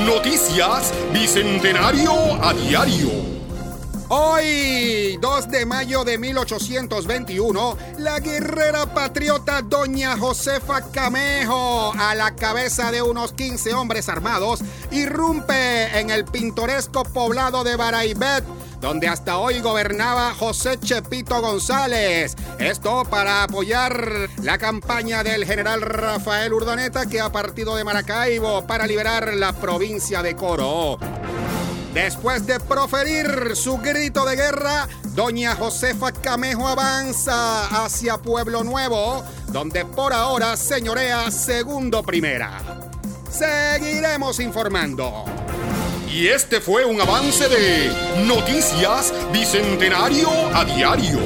Noticias Bicentenario a diario. Hoy, 2 de mayo de 1821, la guerrera patriota doña Josefa Camejo, a la cabeza de unos 15 hombres armados, irrumpe en el pintoresco poblado de Baraibet, donde hasta hoy gobernaba José Chepito González. Esto para apoyar la campaña del general Rafael Urdaneta que ha partido de Maracaibo para liberar la provincia de Coro. Después de proferir su grito de guerra, doña Josefa Camejo avanza hacia Pueblo Nuevo, donde por ahora señorea segundo primera. Seguiremos informando. Y este fue un avance de Noticias Bicentenario a diario.